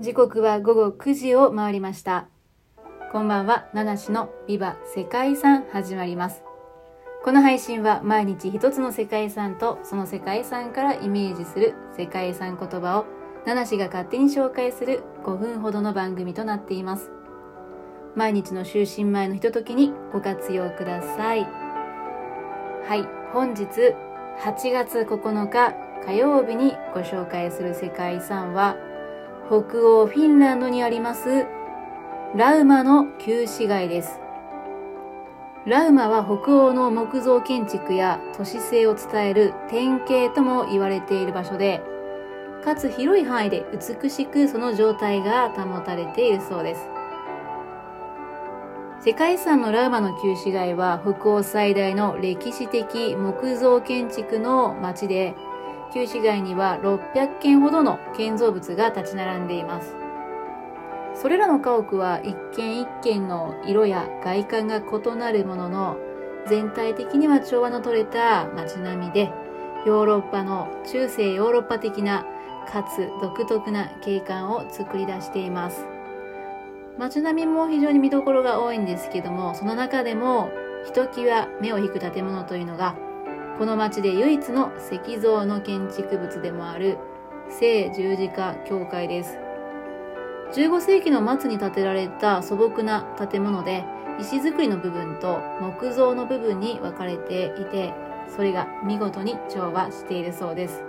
時刻は午後9時を回りました。こんばんは、七種のビバ世界遺産始まります。この配信は毎日一つの世界遺産とその世界遺産からイメージする世界遺産言葉を七種が勝手に紹介する5分ほどの番組となっています。毎日の就寝前のひとときにご活用ください。はい、本日8月9日火曜日にご紹介する世界遺産は北欧フィンランドにありますラウマの旧市街です。ラウマは北欧の木造建築や都市性を伝える典型とも言われている場所で、かつ広い範囲で美しくその状態が保たれているそうです。世界遺産のラウマの旧市街は北欧最大の歴史的木造建築の街で、旧市街には600件ほどの建造物が立ち並んでいます。それらの家屋は一軒一軒の色や外観が異なるものの、全体的には調和の取れた街並みで、ヨーロッパの中世ヨーロッパ的なかつ独特な景観を作り出しています。街並みも非常に見どころが多いんですけども、その中でもひときわ目を引く建物というのが、この町で唯一の石造の建築物でもある聖十字架教会です。15世紀の末に建てられた素朴な建物で、石造りの部分と木造の部分に分かれていて、それが見事に調和しているそうです。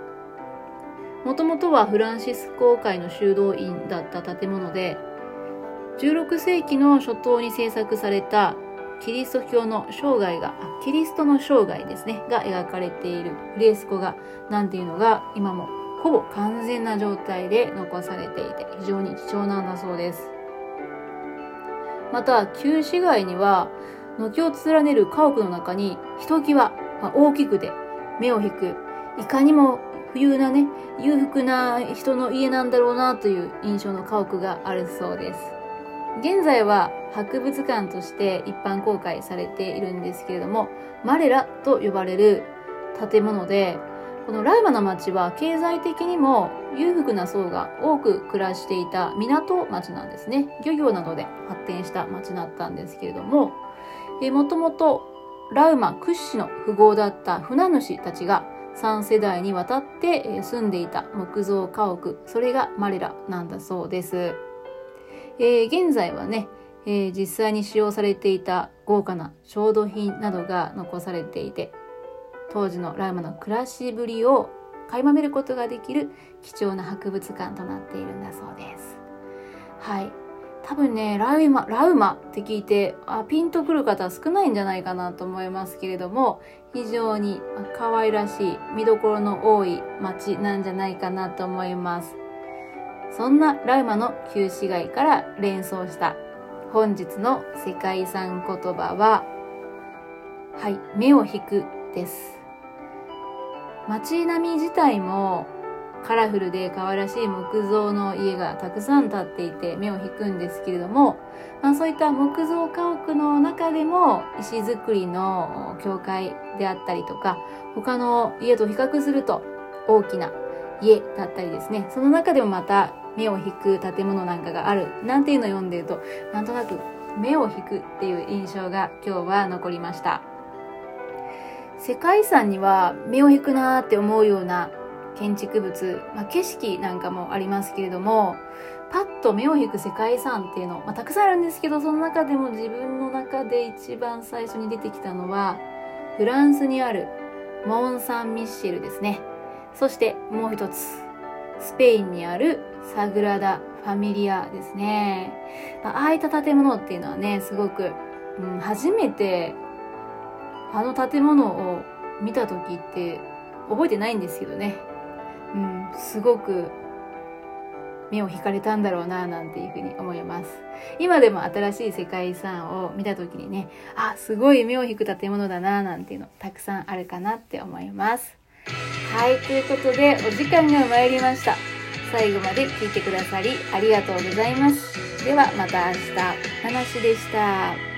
もともとはフランシスコ会の修道院だった建物で、16世紀の初頭に制作されたキリスト教の生涯が、キリストの生涯ですね、が描かれているフレスコ画なんていうのが今もほぼ完全な状態で残されていて非常に貴重なんだそうです。また、旧市街には軒を連ねる家屋の中にひときわ大きくて目を引く、いかにも冬なね、裕福な人の家なんだろうなという印象の家屋があるそうです。現在は博物館として一般公開されているんですけれども、マレラと呼ばれる建物で、このラウマの町は経済的にも裕福な層が多く暮らしていた港町なんですね。漁業などで発展した町だったんですけれども、えもともとラウマ屈指の富豪だった船主たちが3世代にわたって住んでいた木造家屋、それがマレラなんだそうです。えー、現在はね、えー、実際に使用されていた豪華な調度品などが残されていて、当時のラウマの暮らしぶりを垣間見ることができる貴重な博物館となっているんだそうです。はい。多分ね、ラウマ、ラウマって聞いて、あ、ピンとくる方少ないんじゃないかなと思いますけれども、非常に可愛らしい見どころの多い街なんじゃないかなと思います。そんなラウマの旧市街から連想した本日の世界遺産言葉は、はい、目を引くです。街並み自体もカラフルで可愛らしい木造の家がたくさん建っていて目を引くんですけれども、まあ、そういった木造家屋の中でも石造りの教会であったりとか他の家と比較すると大きな家だったりですねその中でもまた目を引く建物なんかがあるなんていうのを読んでるとなんとなく目を引くっていう印象が今日は残りました世界遺産には目を引くなーって思うような建築物、まあ、景色なんかもありますけれども、パッと目を引く世界遺産っていうの、まあ、たくさんあるんですけど、その中でも自分の中で一番最初に出てきたのは、フランスにあるモン・サン・ミッシェルですね。そしてもう一つ、スペインにあるサグラダ・ファミリアですね。まあ、ああいった建物っていうのはね、すごく、うん、初めてあの建物を見た時って覚えてないんですけどね。うん、すごく目を引かれたんだろうななんていうふうに思います。今でも新しい世界遺産を見た時にね、あ、すごい目を引く建物だななんていうのたくさんあるかなって思います。はい、ということでお時間が参りました。最後まで聞いてくださりありがとうございます。ではまた明日、話でした。